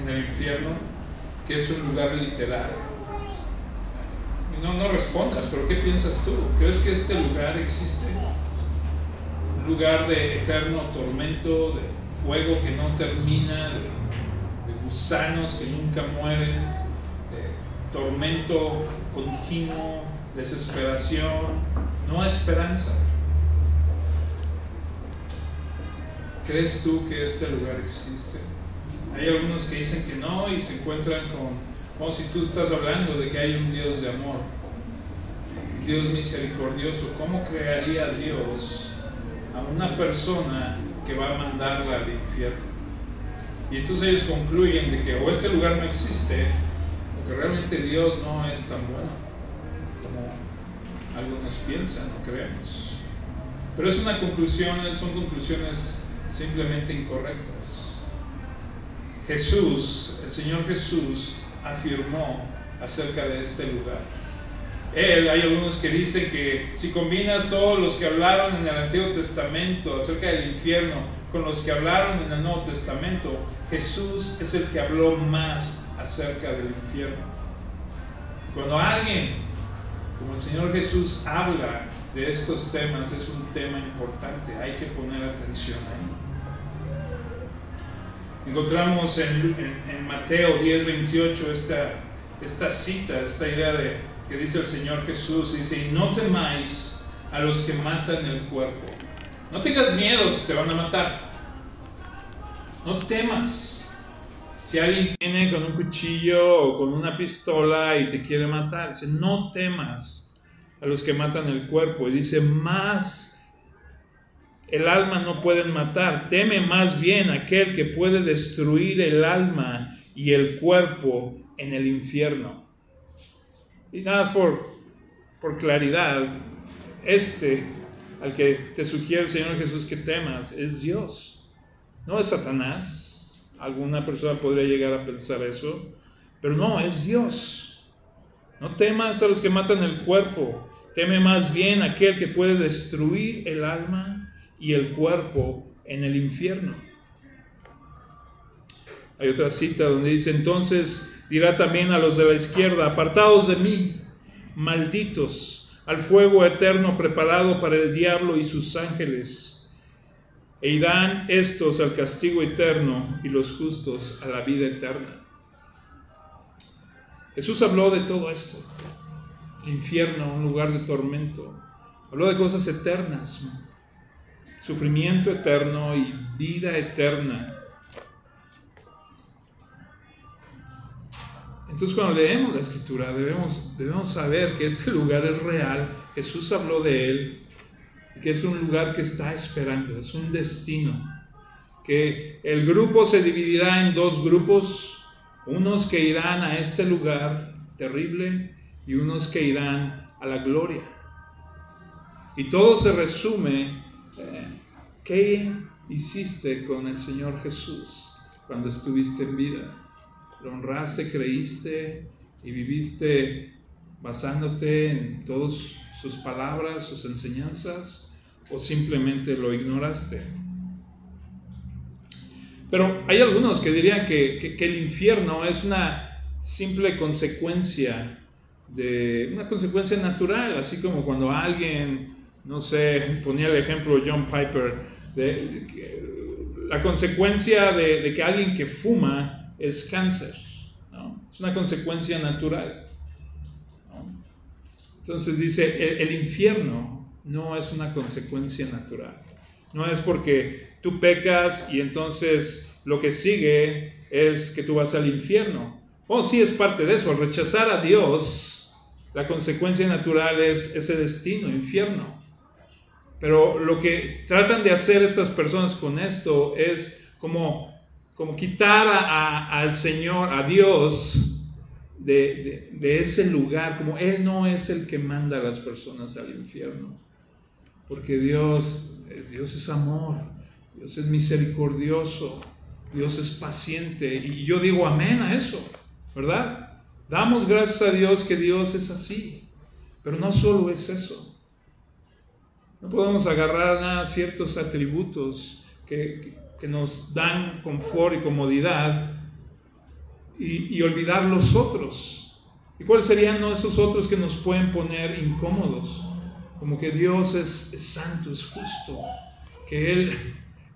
en el infierno que es un lugar literal. No, no respondas, pero ¿qué piensas tú? ¿Crees que este lugar existe? Un lugar de eterno tormento, de fuego que no termina, de, gusanos que nunca mueren, de tormento continuo, desesperación, no esperanza. ¿Crees tú que este lugar existe? Hay algunos que dicen que no y se encuentran con, como si tú estás hablando de que hay un Dios de amor, Dios misericordioso. ¿Cómo crearía Dios a una persona que va a mandarla al infierno? Y entonces ellos concluyen de que o este lugar no existe, o que realmente Dios no es tan bueno como algunos piensan o creemos. Pero es una conclusión, son conclusiones simplemente incorrectas. Jesús, el Señor Jesús, afirmó acerca de este lugar. Él, hay algunos que dicen que si combinas todos los que hablaron en el Antiguo Testamento acerca del infierno con los que hablaron en el Nuevo Testamento, Jesús es el que habló más acerca del infierno. Cuando alguien, como el Señor Jesús, habla de estos temas, es un tema importante, hay que poner atención ahí. Encontramos en, Mateo 10, 28 esta, cita, esta idea de que dice el Señor Jesús, dice, y no temáis a los que matan el cuerpo. No tengas miedo si te van a matar. No temas. Si alguien viene con un cuchillo o con una pistola y te quiere matar, dice, no temas a los que matan el cuerpo. Y dice, más el alma no pueden matar, teme más bien aquel que puede destruir el alma y el cuerpo en el infierno. Y nada más por, por claridad, este al que te sugiere el Señor Jesús que temas es Dios, no es Satanás. Alguna persona podría llegar a pensar eso, pero no, es Dios. No temas a los que matan el cuerpo, teme más bien aquel que puede destruir el alma y el cuerpo en el infierno. Hay otra cita donde dice, entonces dirá también a los de la izquierda, apartados de mí, malditos, al fuego eterno preparado para el diablo y sus ángeles, e irán estos al castigo eterno y los justos a la vida eterna. Jesús habló de todo esto, infierno, un lugar de tormento, habló de cosas eternas, sufrimiento eterno y vida eterna. Entonces cuando leemos la escritura debemos, debemos saber que este lugar es real, Jesús habló de él, que es un lugar que está esperando, es un destino, que el grupo se dividirá en dos grupos, unos que irán a este lugar terrible y unos que irán a la gloria. Y todo se resume ¿Qué hiciste con el Señor Jesús cuando estuviste en vida? ¿Lo honraste, creíste y viviste basándote en todas sus palabras, sus enseñanzas? ¿O simplemente lo ignoraste? Pero hay algunos que dirían que, el infierno es una simple consecuencia de una consecuencia natural, así como cuando alguien no sé, ponía el ejemplo John Piper, la consecuencia de, que alguien que fuma es cáncer, es una consecuencia natural. Entonces dice, el, infierno no es una consecuencia natural, no es porque tú pecas y entonces lo que sigue es que tú vas al infierno. Oh, sí es parte de eso, rechazar a Dios, la consecuencia natural es ese destino, infierno. Pero lo que tratan de hacer estas personas con esto es como, como quitar al Señor, a Dios, de, ese lugar, como Él no es el que manda a las personas al infierno. Porque Dios, Dios es amor, Dios es misericordioso, Dios es paciente. Y yo digo amén a eso, ¿verdad? Damos gracias a Dios que Dios es así. Pero no solo es eso. No podemos agarrar nada ciertos atributos que, nos dan confort y comodidad y, olvidar los otros. ¿Y cuáles serían esos otros que nos pueden poner incómodos? Como que Dios es, santo, es justo, que Él,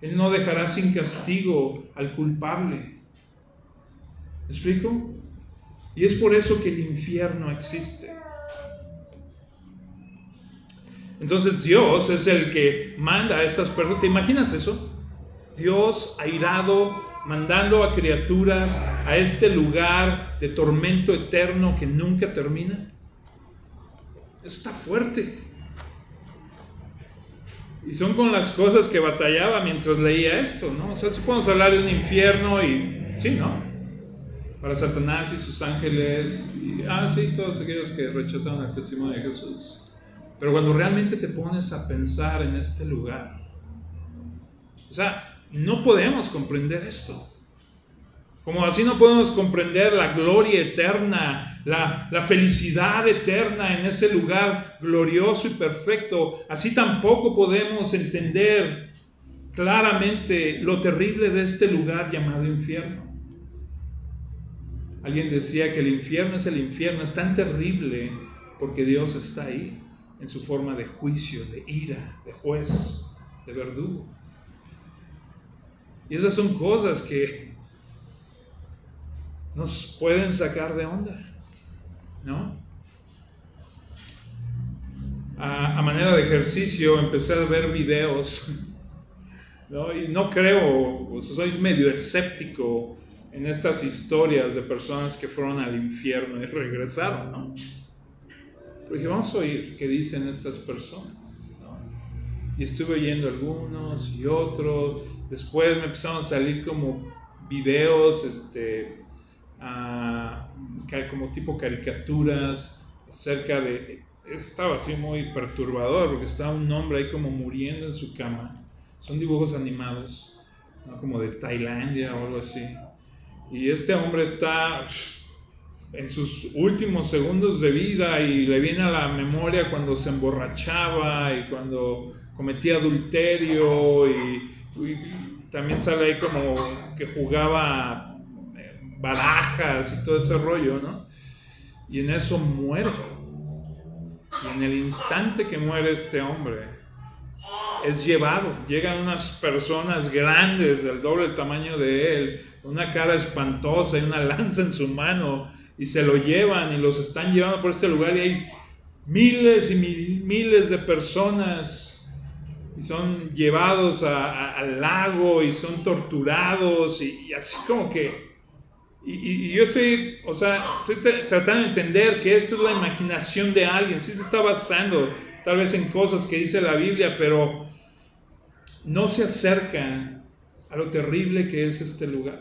Él no dejará sin castigo al culpable. ¿Me explico? Y es por eso que el infierno existe. Entonces Dios es el que manda a estas personas. ¿Te imaginas eso? Dios airado, mandando a criaturas a este lugar de tormento eterno que nunca termina. Está fuerte. Y son con las cosas que batallaba mientras leía esto, ¿no? O sea, podemos hablar de un infierno y, sí, ¿no? Para Satanás y sus ángeles, y, ah, sí, todos aquellos que rechazaron el testimonio de Jesús. Pero cuando realmente te pones a pensar en este lugar, o sea, no podemos comprender esto. Como así no podemos comprender la gloria eterna, la, la, felicidad eterna en ese lugar glorioso y perfecto, así tampoco podemos entender claramente lo terrible de este lugar llamado infierno. Alguien decía que el infierno es el infierno, es tan terrible porque Dios está ahí en su forma de juicio, de ira, de juez, de verdugo. Y esas son cosas que nos pueden sacar de onda, ¿no? A, manera de ejercicio empecé a ver videos, ¿no? Y no creo, soy medio escéptico en estas historias de personas que fueron al infierno y regresaron, ¿no? Porque vamos a oír qué dicen estas personas. Y estuve oyendo algunos y otros. Después me empezaron a salir como videos, este, como tipo caricaturas acerca de... Estaba así muy perturbador porque estaba un hombre ahí como muriendo en su cama. Son dibujos animados, como de Tailandia o algo así. Y este hombre está en sus últimos segundos de vida y le viene a la memoria cuando se emborrachaba y cuando cometía adulterio y, también sale ahí como que jugaba eh, barajas y todo ese rollo, ¿no? Y en eso muere. Y en el instante que muere este hombre, es llevado. Llegan unas personas grandes del doble tamaño de él, una cara espantosa y una lanza en su mano y se lo llevan y los están llevando por este lugar y hay miles y miles de personas y son llevados al lago y son torturados y, así como que y, yo estoy, o sea, estoy tratando de entender que esto es la imaginación de alguien, sí se está basando tal vez en cosas que dice la Biblia, pero no se acercan a lo terrible que es este lugar.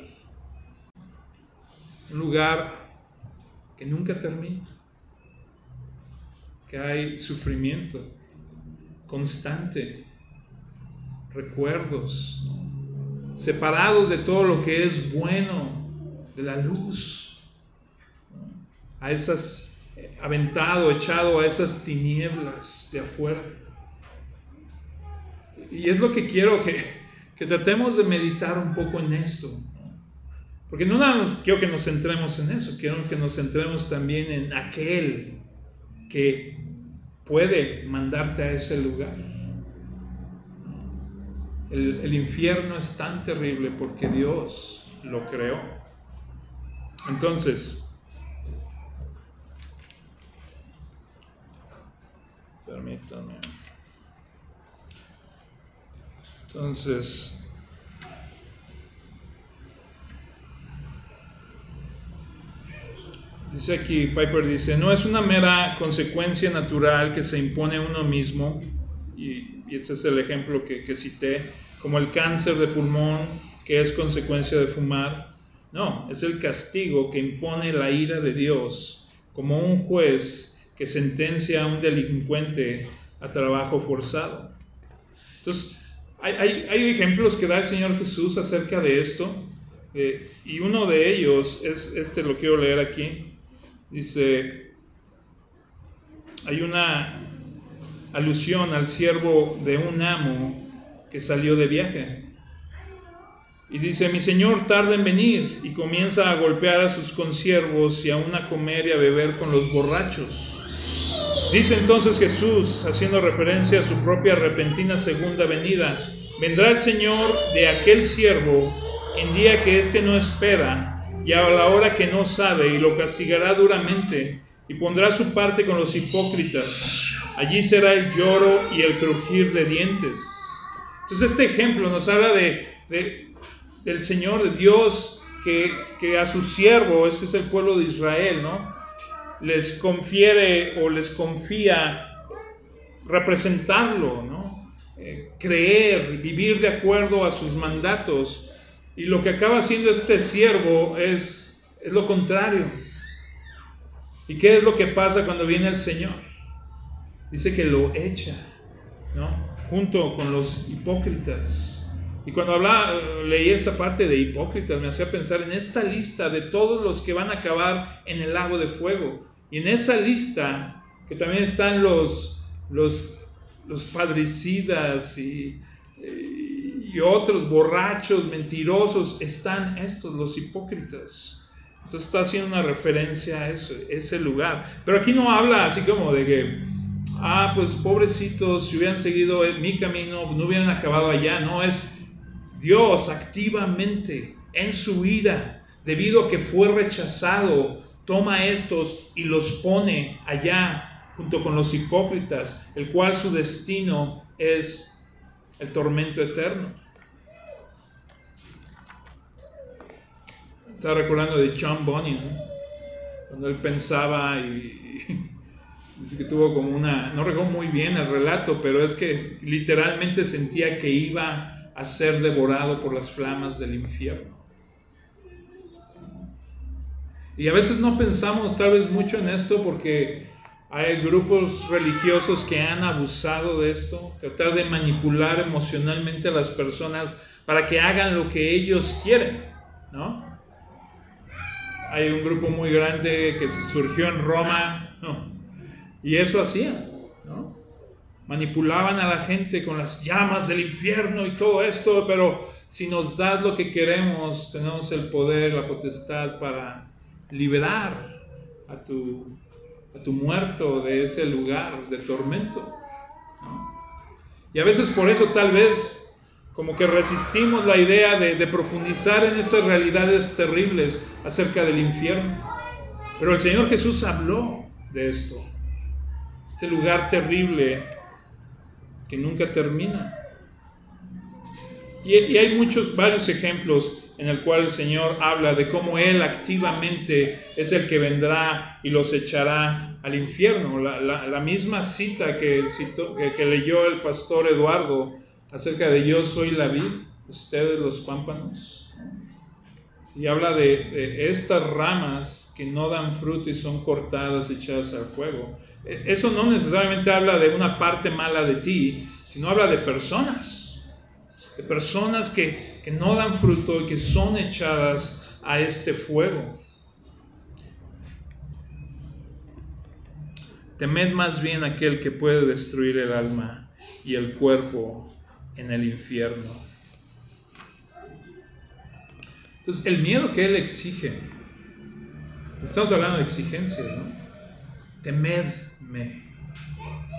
Un lugar que nunca termina, que hay sufrimiento constante, recuerdos, separados de todo lo que es bueno, de la luz, a esas, aventado, echado a esas tinieblas de afuera. Y es lo que quiero que, que tratemos de meditar un poco en esto. Porque no nada quiero que nos centremos en eso, quiero que nos centremos también en aquel que puede mandarte a ese lugar. El, el infierno es tan terrible porque Dios lo creó. Entonces, permítame. Entonces, Dice aquí, Piper dice, no es una mera consecuencia natural que se impone uno mismo, y, este es el ejemplo que, que, cité, como el cáncer de pulmón, que es consecuencia de fumar. No, es el castigo que impone la ira de Dios, como un juez que sentencia a un delincuente a trabajo forzado. Entonces, hay, hay, hay ejemplos que da el Señor Jesús acerca de esto, eh, y uno de ellos es, este lo quiero leer aquí, Dice, hay una alusión al siervo de un amo que salió de viaje. Y dice, mi señor tarda en venir y comienza a golpear a sus consiervos y aún a comer y a beber con los borrachos. Dice entonces Jesús, haciendo referencia a su propia repentina segunda venida, vendrá el Señor de aquel siervo en día que éste no espera y a la hora que no sabe y lo castigará duramente y pondrá su parte con los hipócritas. Allí será el lloro y el crujir de dientes. Entonces este ejemplo nos habla de, del Señor, de Dios, que, que, a su siervo, este es el pueblo de Israel, ¿no? Les confiere o les confía representarlo, ¿no? Eh, creer, vivir de acuerdo a sus mandatos. Y lo que acaba haciendo este siervo es, es lo contrario. ¿Y qué es lo que pasa cuando viene el Señor? Dice que lo echa, ¿no? Junto con los hipócritas. Y cuando hablaba, leí esta parte de hipócritas, me hacía pensar en esta lista de todos los que van a acabar en el lago de fuego. Y en esa lista, que también están los, los, los padricidas y, y otros borrachos, mentirosos, están estos, los hipócritas. Entonces está haciendo una referencia a eso, ese lugar. Pero aquí no habla así como de que, ah, pues pobrecitos, si hubieran seguido mi camino, no hubieran acabado allá. No, es Dios activamente en su ira, debido a que fue rechazado, toma estos y los pone allá junto con los hipócritas, el cual su destino es el tormento eterno. Estaba recordando de John Bunyan, cuando él pensaba y, que tuvo como una, no recuerdo muy bien el relato, pero es que literalmente sentía que iba a ser devorado por las flamas del infierno. Y a veces no pensamos tal vez mucho en esto porque hay grupos religiosos que han abusado de esto, tratar de manipular emocionalmente a las personas para que hagan lo que ellos quieren, ¿no? Hay un grupo muy grande que surgió en Roma, y eso hacían, ¿no? manipulaban a la gente con las llamas del infierno y todo esto, pero si nos das lo que queremos, tenemos el poder, la potestad para liberar a tu, a tu muerto de ese lugar de tormento. Y a veces por eso tal vez como que resistimos la idea de, profundizar en estas realidades terribles acerca del infierno. Pero el Señor Jesús habló de esto, este lugar terrible que nunca termina. Y, hay muchos, varios ejemplos en el cual el Señor habla de cómo Él activamente es el que vendrá y los echará al infierno. La, misma cita que, que, leyó el pastor Eduardo acerca de yo soy la vid, ustedes los pámpanos. Y habla de, de estas ramas que no dan fruto y son cortadas, echadas al fuego. E, eso no necesariamente habla de una parte mala de ti, sino habla de personas, de personas que, no dan fruto y que son echadas a este fuego. Temed más bien aquel que puede destruir el alma y el cuerpo en el infierno. Entonces, el miedo que Él exige, estamos hablando de exigencias, ¿no? temedme.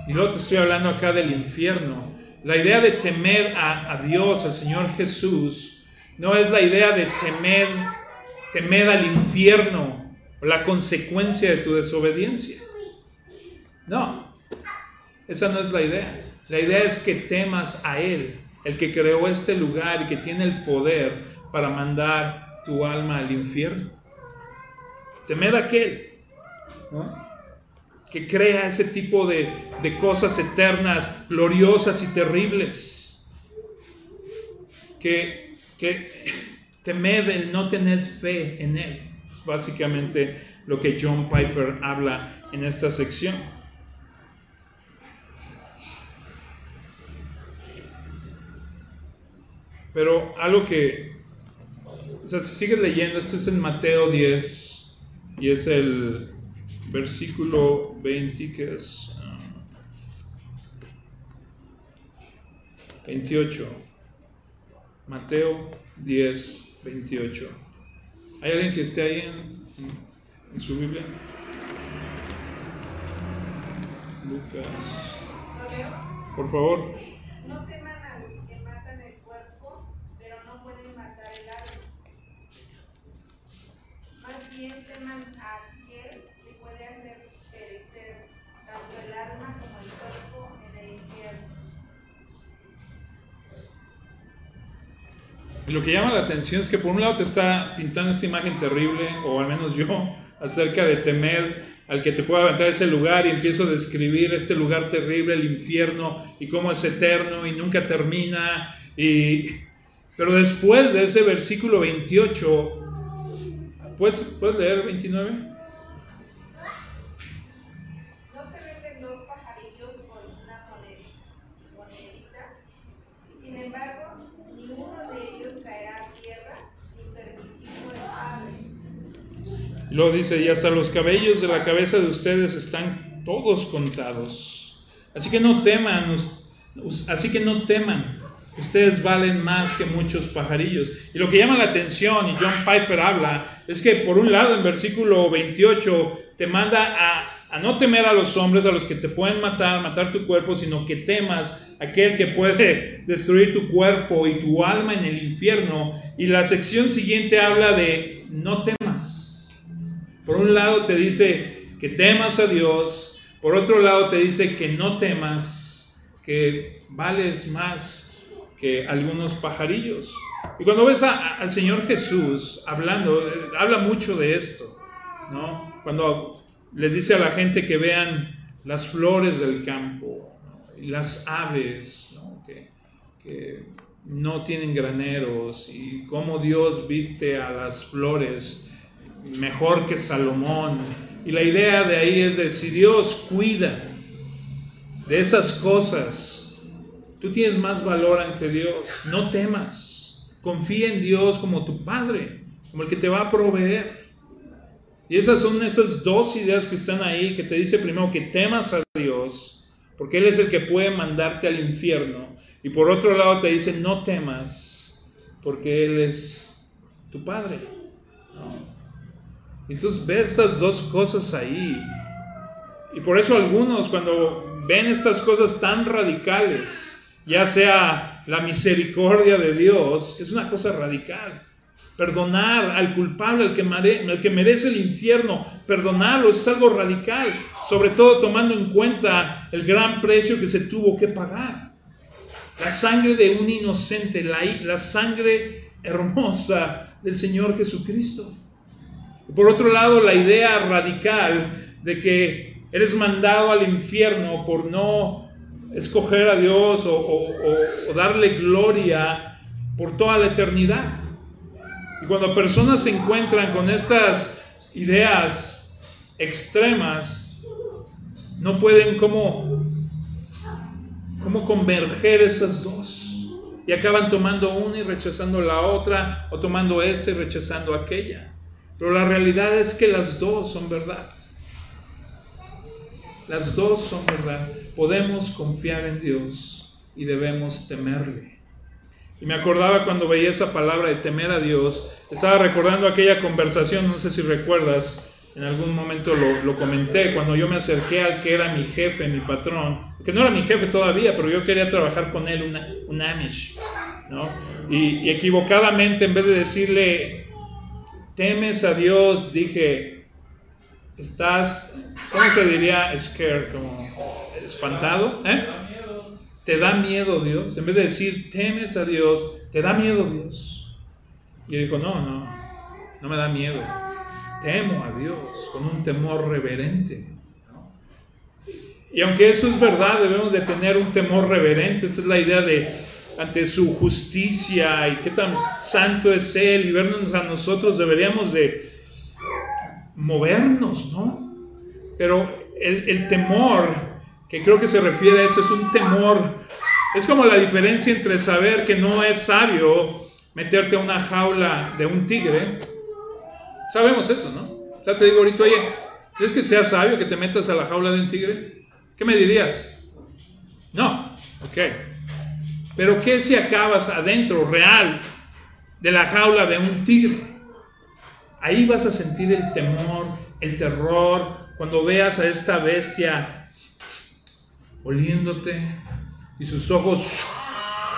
Y luego te estoy hablando acá del infierno. La idea de temer a, Dios, al Señor Jesús, no es la idea de temer, temer al infierno o la consecuencia de tu desobediencia. No, esa no es la idea. La idea es que temas a Él, el que creó este lugar y que tiene el poder para mandar tu alma al infierno. Temer a aquel. ¿no? Que crea ese tipo de, cosas eternas, gloriosas y terribles. Que, que temed el no tener fe en Él. Básicamente lo que John Piper habla en esta sección. Pero algo que, o sea, si sigues leyendo, esto es en Mateo 10 y es el versículo 20, que es 28. Ah, Mateo 10, 28. ¿Hay alguien que esté ahí en, su Biblia? Lucas. Por favor. No teman a los que matan el cuerpo, pero no pueden matar el alma. Más bien teman a Lo que llama la atención es que por un lado te está pintando esta imagen terrible, o al menos yo, acerca de temer al que te pueda aventar ese lugar y empiezo a describir este lugar terrible, el infierno, y cómo es eterno y nunca termina. Y... Pero después de ese versículo 28, ¿puedes, ¿puedes leer 29? Y dice, y hasta los cabellos de la cabeza de ustedes están todos contados. Así que no teman, así que no teman. Ustedes valen más que muchos pajarillos. Y lo que llama la atención, y John Piper habla, es que por un lado en versículo 28 te manda a, a no temer a los hombres, a los que te pueden matar, matar tu cuerpo, sino que temas a aquel que puede destruir tu cuerpo y tu alma en el infierno. Y la sección siguiente habla de no temas. Por un lado te dice que temas a Dios, por otro lado te dice que no temas, que vales más que algunos pajarillos. Y cuando ves a- al Señor Jesús hablando, eh, habla mucho de esto, ¿no? Cuando les dice a la gente que vean las flores del campo y las aves, ¿no? Que, que no tienen graneros y cómo Dios viste a las flores mejor que Salomón. Y la idea de ahí es de si Dios cuida de esas cosas, tú tienes más valor ante Dios. No temas. Confía en Dios como tu Padre, como el que te va a proveer. Y esas son esas dos ideas que están ahí, que te dice primero que temas a Dios, porque Él es el que puede mandarte al infierno. Y por otro lado te dice no temas, porque Él es tu Padre. Entonces ves esas dos cosas ahí. Y por eso algunos cuando ven estas cosas tan radicales, ya sea la misericordia de Dios, es una cosa radical. Perdonar al culpable, al que, al que merece el infierno, perdonarlo es algo radical, sobre todo tomando en cuenta el gran precio que se tuvo que pagar. La sangre de un inocente, la, la sangre hermosa del Señor Jesucristo. Por otro lado, la idea radical de que eres mandado al infierno por no escoger a Dios o darle gloria por toda la eternidad. Y cuando personas se encuentran con estas ideas extremas, no pueden como, como converger esas dos. Y acaban tomando una y rechazando la otra, o tomando esta y rechazando aquella. Pero la realidad es que las dos son verdad. Las dos son verdad. Podemos confiar en Dios y debemos temerle. Y me acordaba cuando veía esa palabra de temer a Dios, estaba recordando aquella conversación, no sé si recuerdas, en algún momento lo, comenté, cuando yo me acerqué al que era mi jefe, mi patrón, que no era mi jefe todavía, pero yo quería trabajar con él, una, un Amish, y equivocadamente, en vez de decirle, temes a Dios, dije, estás, ¿cómo se diría? Scared, como espantado, ¿eh? Te da miedo Dios. En vez de decir, temes a Dios, te da miedo Dios. Y él dijo, no, no, no me da miedo. Temo a Dios con un temor reverente. Y aunque eso es verdad, debemos de tener un temor reverente. Esta es la idea de ante su justicia y qué tan santo es Él y vernos a nosotros, deberíamos de movernos, ¿no? Pero el, el temor que creo que se refiere a esto es un temor. Es como la diferencia entre saber que no es sabio meterte a una jaula de un tigre. Sabemos eso, ¿no? O sea, te digo ahorita, oye, ¿crees que sea sabio que te metas a la jaula de un tigre? ¿Qué me dirías? No, ok. Pero ¿qué si acabas adentro, real, de la jaula de un tigre. Ahí vas a sentir el temor, el terror, cuando veas a esta bestia oliéndote y sus ojos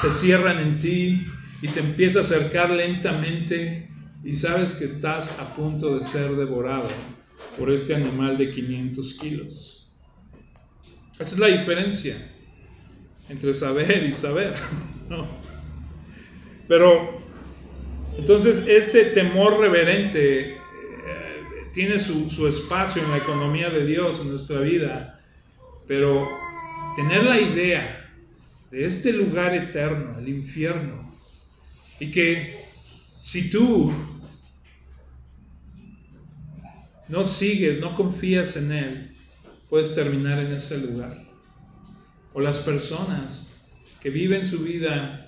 se cierran en ti y se empieza a acercar lentamente y sabes que estás a punto de ser devorado por este animal de 500 kilos. Esa es la diferencia entre saber y saber. Pero entonces este temor reverente eh, tiene su, su espacio en la economía de Dios en nuestra vida, pero tener la idea de este lugar eterno, el infierno, y que si tú no sigues, no confías en Él, puedes terminar en ese lugar. O las personas que viven su vida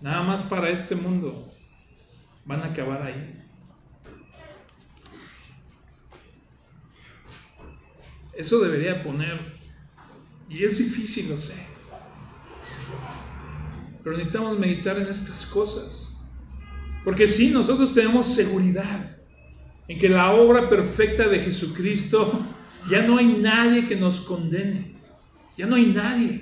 nada más para este mundo, van a acabar ahí. Eso debería poner, y es difícil, lo sé, pero necesitamos meditar en estas cosas. Porque si nosotros tenemos seguridad en que la obra perfecta de Jesucristo, ya no hay nadie que nos condene. Ya no hay nadie.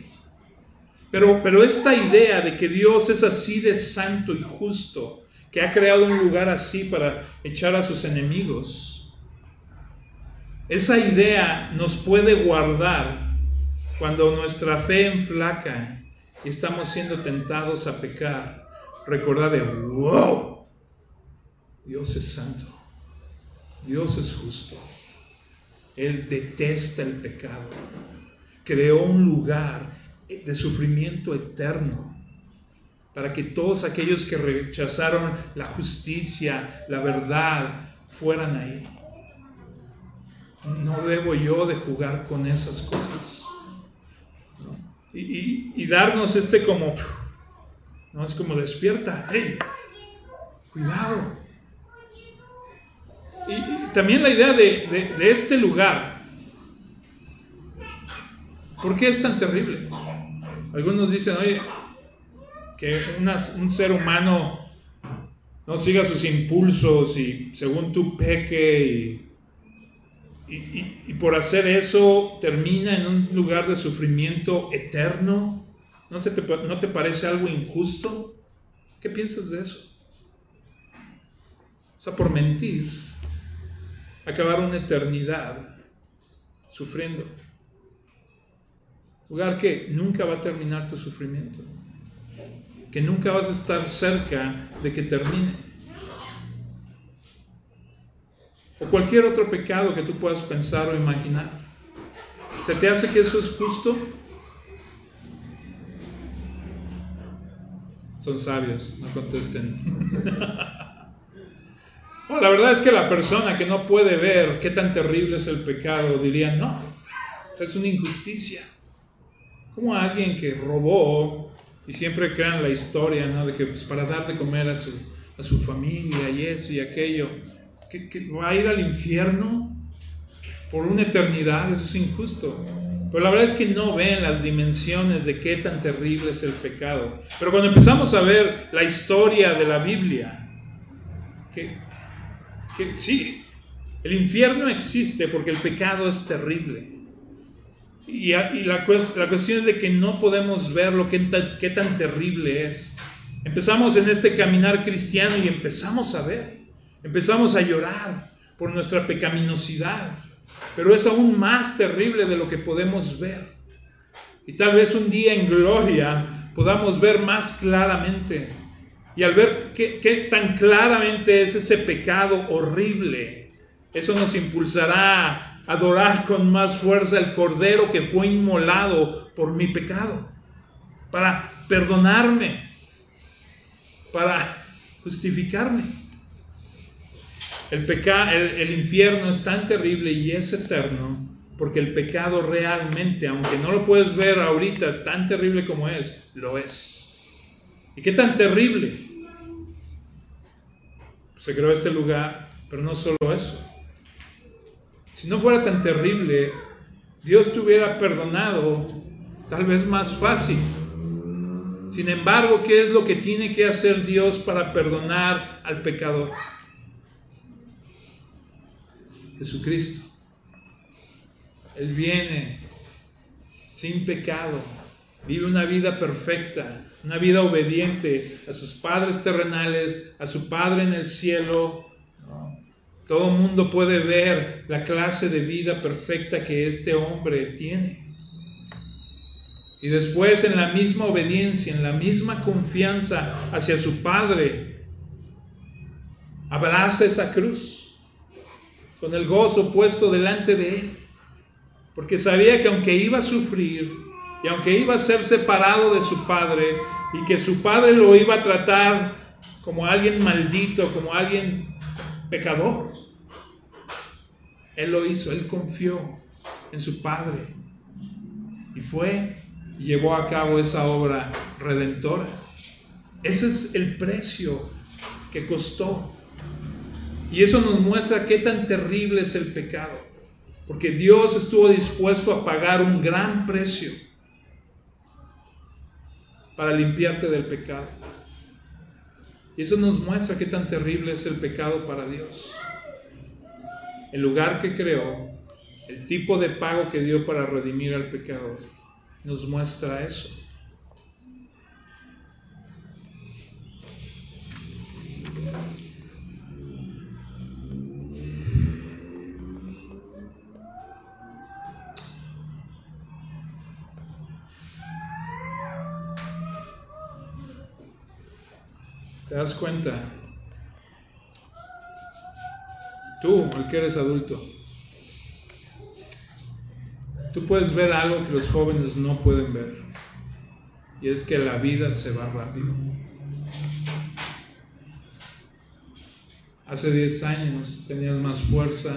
Pero, pero esta idea de que Dios es así de santo y justo, que ha creado un lugar así para echar a sus enemigos, esa idea nos puede guardar cuando nuestra fe enflaca y estamos siendo tentados a pecar. Recordad de, wow, Dios es santo, Dios es justo, Él detesta el pecado, creó un lugar de sufrimiento eterno para que todos aquellos que rechazaron la justicia, la verdad, fueran ahí. No debo yo de jugar con esas cosas. Y, darnos este como, no es como despierta, hey, cuidado. Y, también la idea de, de este lugar, ¿por qué es tan terrible? Algunos dicen, oye, que un ser humano no siga sus impulsos y según tú peque y, y, por hacer eso termina en un lugar de sufrimiento eterno. ¿No te, ¿No te parece algo injusto? ¿Qué piensas de eso? O sea, por mentir, acabar una eternidad sufriendo lugar que nunca va a terminar tu sufrimiento, que nunca vas a estar cerca de que termine. O cualquier otro pecado que tú puedas pensar o imaginar. ¿Se te hace que eso es justo? Son sabios, no contesten. la verdad es que la persona que no puede ver qué tan terrible es el pecado diría, no, es una injusticia como alguien que robó y siempre crean la historia, ¿no? De que pues, para dar de comer a su, a su familia y eso y aquello, que, va a ir al infierno por una eternidad, eso es injusto. Pero la verdad es que no ven las dimensiones de qué tan terrible es el pecado. Pero cuando empezamos a ver la historia de la Biblia, que, que sí, el infierno existe porque el pecado es terrible. Y, la, cuestión es de que no podemos ver lo que qué tan terrible es. Empezamos en este caminar cristiano y empezamos a ver, empezamos a llorar por nuestra pecaminosidad, pero es aún más terrible de lo que podemos ver. Y tal vez un día en gloria podamos ver más claramente. Y al ver qué, qué tan claramente es ese pecado horrible, eso nos impulsará adorar con más fuerza el Cordero que fue inmolado por mi pecado, para perdonarme, para justificarme. El, peca el, infierno es tan terrible y es eterno porque el pecado realmente, aunque no lo puedes ver ahorita tan terrible como es, lo es. ¿Y qué tan terrible? Se creó este lugar, pero no solo eso. Si no fuera tan terrible, Dios te hubiera perdonado tal vez más fácil. Sin embargo, ¿qué es lo que tiene que hacer Dios para perdonar al pecador? Jesucristo. Él viene sin pecado, vive una vida perfecta, una vida obediente a sus padres terrenales, a su Padre en el cielo. Todo mundo puede ver la clase de vida perfecta que este hombre tiene. Y después en la misma obediencia, en la misma confianza hacia su Padre, abraza esa cruz con el gozo puesto delante de él. Porque sabía que aunque iba a sufrir y aunque iba a ser separado de su Padre y que su Padre lo iba a tratar como alguien maldito, como alguien pecador, él lo hizo, él confió en su Padre y fue llevó a cabo esa obra redentora. Ese es el precio que costó. Y eso nos muestra qué tan terrible es el pecado. Porque Dios estuvo dispuesto a pagar un gran precio para limpiarte del pecado. Y eso nos muestra qué tan terrible es el pecado para Dios. El lugar que creó, el tipo de pago que dio para redimir al pecador nos muestra eso. ¿Te das cuenta? Tú, el que eres adulto, tú puedes ver algo que los jóvenes no pueden ver. Y es que la vida se va rápido. Hace 10 años tenías más fuerza,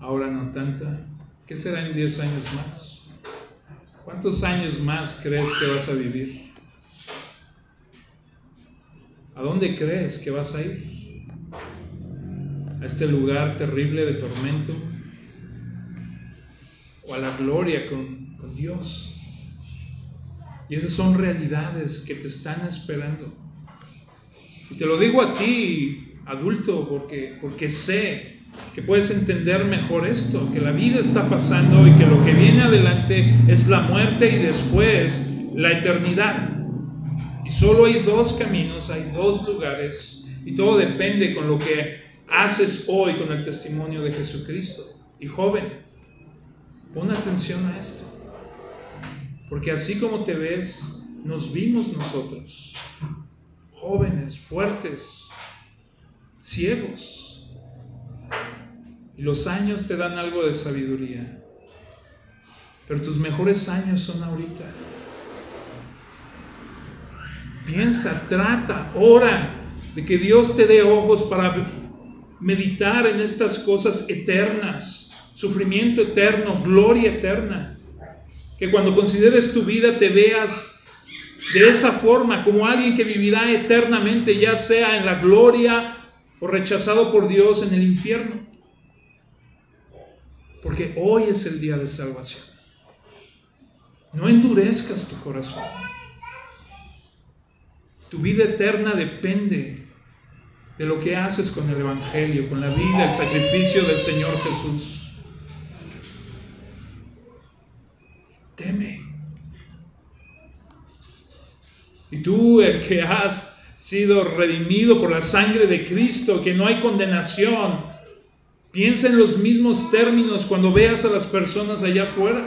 ahora no tanta. ¿Qué será en 10 años más? ¿Cuántos años más crees que vas a vivir? ¿A dónde crees que vas a ir? ¿A este lugar terrible de tormento? o a la gloria con, Dios. Y esas son realidades que te están esperando. Y te lo digo a ti, adulto, porque, porque sé que puedes entender mejor esto, que la vida está pasando y que lo que viene adelante es la muerte y después la eternidad. Y solo hay dos caminos, hay dos lugares, y todo depende con lo que haces hoy con el testimonio de Jesucristo. Y joven, Pon atención a esto. Porque así como te ves, nos vimos nosotros, jóvenes, fuertes, ciegos. Y los años te dan algo de sabiduría. Pero tus mejores años son ahorita. Piensa, trata, ora de que Dios te dé ojos para meditar en estas cosas eternas sufrimiento eterno, gloria eterna. Que cuando consideres tu vida te veas de esa forma como alguien que vivirá eternamente, ya sea en la gloria o rechazado por Dios en el infierno. Porque hoy es el día de salvación. No endurezcas tu corazón. Tu vida eterna depende de lo que haces con el Evangelio, con la vida, el sacrificio del Señor Jesús. teme. Y tú, el que has sido redimido por la sangre de Cristo, que no hay condenación, piensa en los mismos términos cuando veas a las personas allá afuera.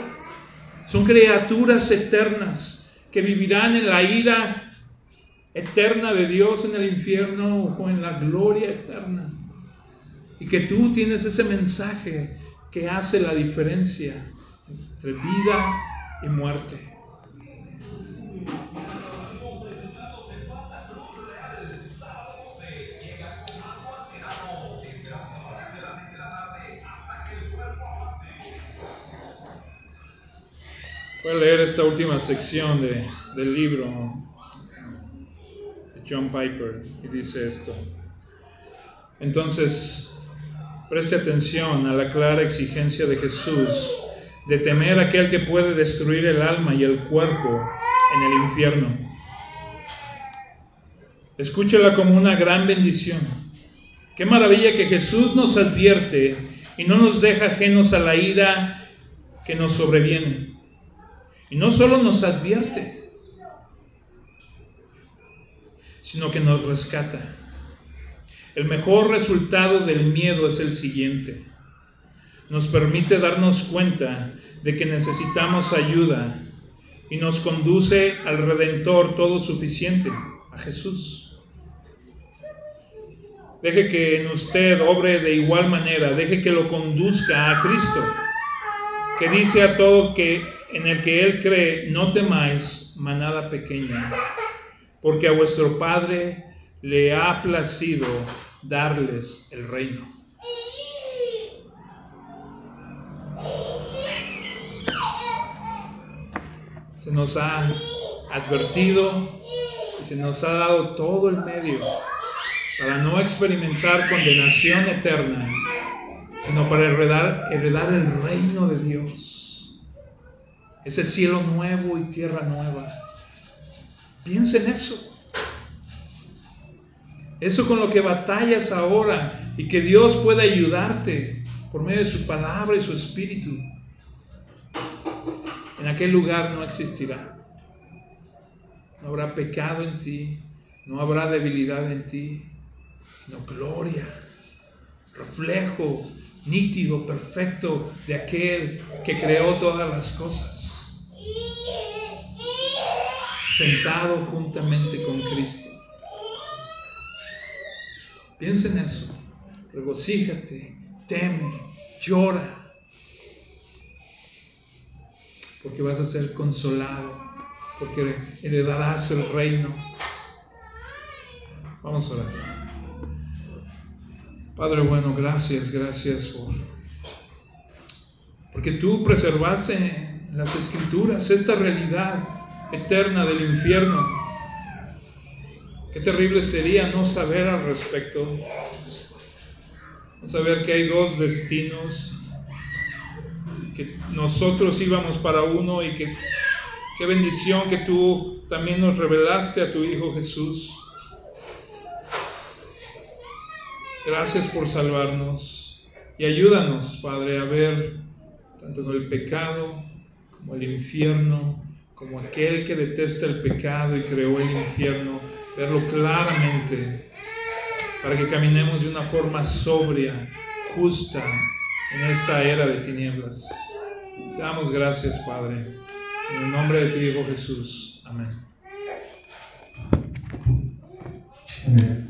Son criaturas eternas que vivirán en la ira eterna de Dios en el infierno o en la gloria eterna. Y que tú tienes ese mensaje que hace la diferencia entre vida y muerte. Voy a leer esta última sección de, del libro John Piper y dice esto. Entonces, preste atención a la clara exigencia de Jesús de temer aquel que puede destruir el alma y el cuerpo en el infierno. Escúchela como una gran bendición. Qué maravilla que Jesús nos advierte y no nos deja ajenos a la ira que nos sobreviene. Y no solo nos advierte, sino que nos rescata. El mejor resultado del miedo es el siguiente. Nos permite darnos cuenta de que necesitamos ayuda y nos conduce al Redentor todo suficiente, a Jesús. Deje que en usted obre de igual manera, deje que lo conduzca a Cristo, que dice a todo que en el que Él cree, no temáis, manada pequeña, porque a vuestro Padre le ha placido darles el reino. Se nos ha advertido y se nos ha dado todo el medio para no experimentar condenación eterna, sino para heredar, heredar el reino de Dios, ese cielo nuevo y tierra nueva. Piensa en eso. Eso con lo que batallas ahora y que Dios pueda ayudarte por medio de su palabra y su espíritu. En aquel lugar no existirá. No habrá pecado en ti, no habrá debilidad en ti, sino gloria, reflejo nítido, perfecto de aquel que creó todas las cosas, sentado juntamente con Cristo. Piensa en eso, regocíjate, teme, llora, porque vas a ser consolado, porque heredarás el reino. Vamos a orar. Padre bueno, gracias, gracias por... Porque tú preservaste las escrituras esta realidad eterna del infierno. Qué terrible sería no saber al respecto. No saber que hay dos destinos, que nosotros íbamos para uno y que qué bendición que tú también nos revelaste a tu Hijo Jesús Gracias por salvarnos y ayúdanos, Padre, a ver tanto el pecado como el infierno, como aquel que detesta el pecado y creó el infierno, verlo claramente, para que caminemos de una forma sobria, justa, en esta era de tinieblas. Te damos gracias, Padre, en el nombre de tu Hijo Jesús. Amén. Amén.